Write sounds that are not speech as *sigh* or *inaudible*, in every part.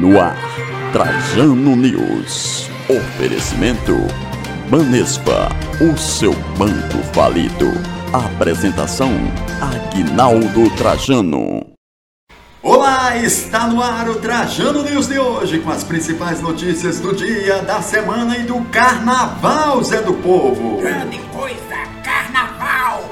No ar, Trajano News. Oferecimento Banespa, o seu banco falido. Apresentação Aguinaldo Trajano. Olá, está no ar o Trajano News de hoje com as principais notícias do dia, da semana e do Carnaval, Zé do Povo. Grande coisa, carnaval!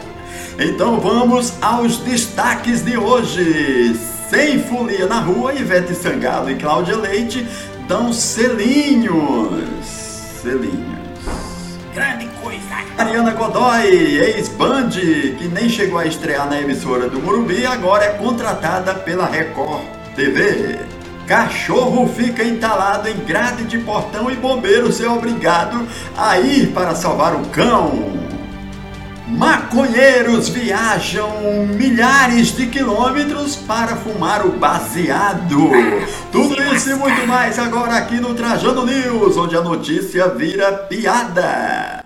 Então vamos aos destaques de hoje. Sem folia na rua, Ivete Sangalo e Cláudia Leite dão selinhos. Selinhos. Grande coisa! Mariana Godoy, ex-Band, que nem chegou a estrear na emissora do Morumbi, agora é contratada pela Record TV. Cachorro fica entalado em grade de portão e bombeiros é obrigado a ir para salvar o cão. Maconheiros viajam milhares de quilômetros para fumar o baseado. Tudo isso e muito mais agora aqui no Trajano News, onde a notícia vira piada.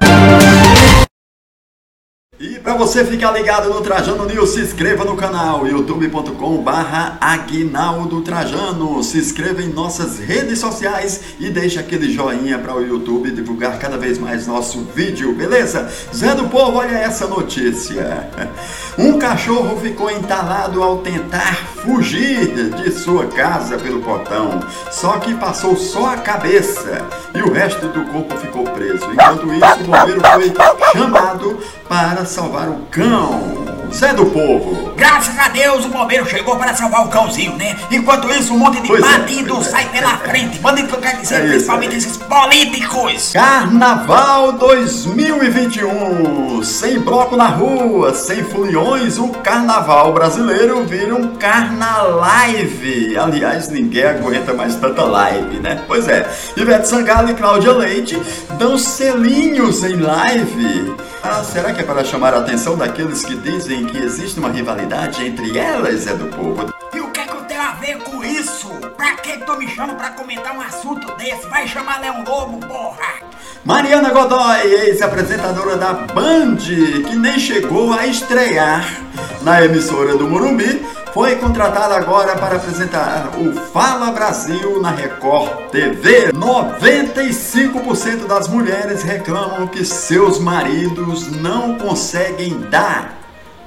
Para você ficar ligado no Trajano News, se inscreva no canal youtube.com barra Aguinaldo Trajano. Se inscreva em nossas redes sociais e deixe aquele joinha para o YouTube divulgar cada vez mais nosso vídeo, beleza? Zé do Povo, olha essa notícia. *laughs* Um cachorro ficou entalado ao tentar fugir de sua casa pelo portão, só que passou só a cabeça e o resto do corpo ficou preso. Enquanto isso, o bombeiro foi chamado para salvar o cão. Zé do Povo. Graças a Deus o bombeiro chegou para salvar o cãozinho, né? Enquanto isso, um monte de Pois é, bandido é. sai pela frente. Bandido que eu quero dizer, É principalmente esses políticos. Carnaval 2021. Sem bloco na rua, sem foliões, o carnaval brasileiro vira um carnalive. Aliás, ninguém aguenta mais tanta live, né? Pois é. Ivete Sangalo e Cláudia Leite dão selinhos em live. Ah, será que é para chamar a atenção daqueles que dizem que existe uma rivalidade entre elas, é do povo? E o que é que eu tenho a ver com isso? Pra que tu me chama pra comentar um assunto desse? Vai chamar Leão Lobo, porra! Mariana Godoy, ex-apresentadora da Band, que nem chegou a estrear na emissora do Morumbi, foi contratada agora para apresentar o Fala Brasil na Record TV. 95% das mulheres reclamam que seus maridos não conseguem dar.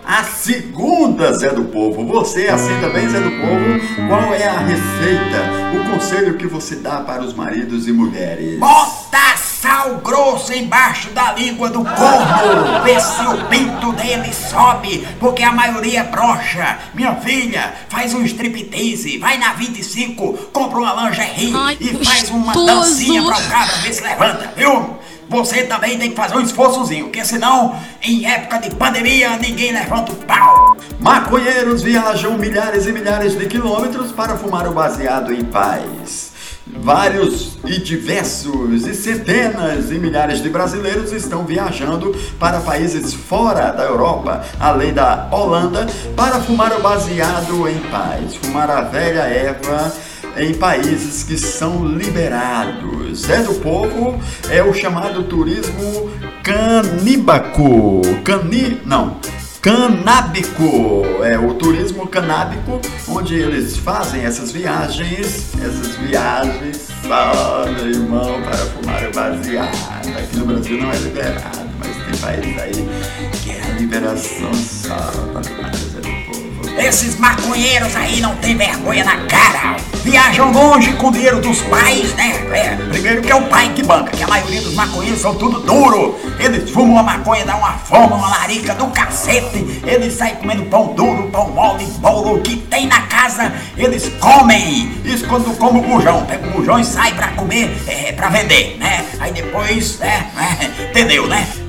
A segunda, Zé do Povo. Você é assim também, Zé do Povo? Qual é a receita, o conselho que você dá para os maridos e mulheres? Bota sal grosso embaixo da língua do corno, vê se o pinto dele sobe, porque a maioria é brocha. Minha filha, faz um striptease, vai na 25, compra uma lingerie Ai, e faz uma dancinha pra o cabra ver se levanta, viu? Você também tem que fazer um esforçozinho, porque senão, em época de pandemia, ninguém levanta o pau. Maconheiros viajam milhares e milhares de quilômetros para fumar o baseado em paz. Vários e diversos e centenas e milhares de brasileiros estão viajando para países fora da Europa, além da Holanda, para fumar o baseado em paz, fumar a velha erva em países que são liberados. É do povo, é o chamado turismo caníbaco. Cani... não. Canábico, é o turismo canábico, onde eles fazem essas viagens, essas viagens só, meu irmão, para fumar o baseado. Aqui no Brasil não é liberado, mas tem países aí que é a liberação só para fumar. Esses maconheiros aí não tem vergonha na cara. Viajam longe com o dinheiro dos pais, né? É, primeiro que é o pai que banca, que a maioria dos maconheiros são tudo duro. Eles fumam a maconha, dá uma fome, uma larica do cacete. Eles saem comendo pão duro, pão mole, bolo, o que tem na casa, eles comem. Isso quando come o bujão. Pega o bujão e sai pra comer, é, pra vender, né? Aí depois, é, é, *laughs* entendeu, né?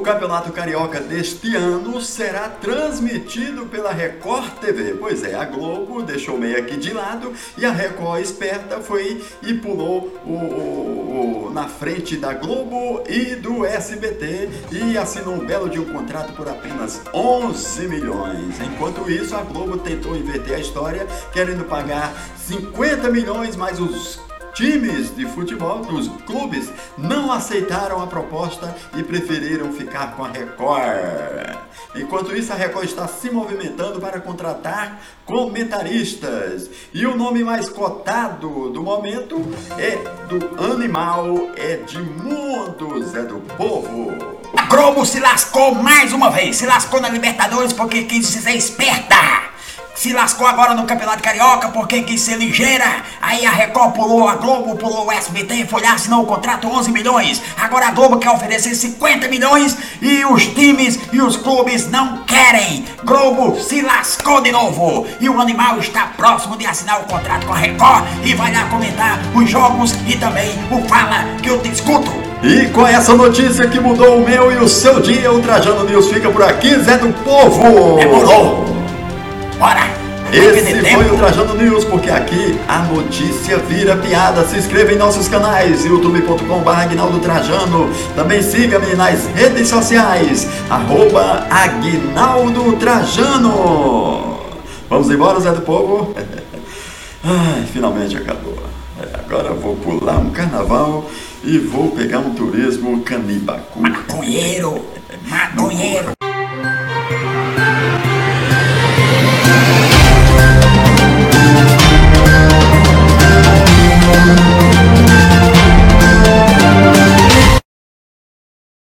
O Campeonato Carioca deste ano será transmitido pela Record TV. Pois é, a Globo deixou meio aqui de lado e a Record esperta foi e pulou o, o- o- na frente da Globo e do SBT e assinou um belo de um contrato por apenas 11 milhões. Enquanto isso, a Globo tentou inverter a história, querendo pagar 50 milhões mais os times de futebol, os clubes, não aceitaram a proposta e preferiram ficar com a Record. Enquanto isso, a Record está se movimentando para contratar comentaristas. E o nome mais cotado do momento é do animal Edmundo Zé do Povo. A Globo se lascou mais uma vez, se lascou na Libertadores porque quis ser esperta se lascou agora no Campeonato Carioca porque quis ser ligeira. Aí a Record pulou, a Globo pulou o SBT, foi lá, assinou o contrato 11 milhões. Agora a Globo quer oferecer 50 milhões e os times e os clubes não querem. Globo se lascou de novo. E o animal está próximo de assinar o contrato com a Record e vai lá comentar os jogos e também o Fala que eu te escuto. E com essa notícia que mudou o meu e o seu dia, o Trajano News fica por aqui, Zé do Povo! Demorou! Bora! Esse foi o Trajano News, porque aqui a notícia vira piada. Se inscreva em nossos canais, youtube.com.br Aguinaldo Trajano. Também siga-me nas redes sociais, arroba Aguinaldo Trajano. Vamos embora, Zé do Povo? *laughs* Ai, finalmente acabou. É, agora vou pular um carnaval e vou pegar um turismo canibacu. Maconheiro! Maconheiro! Yeah.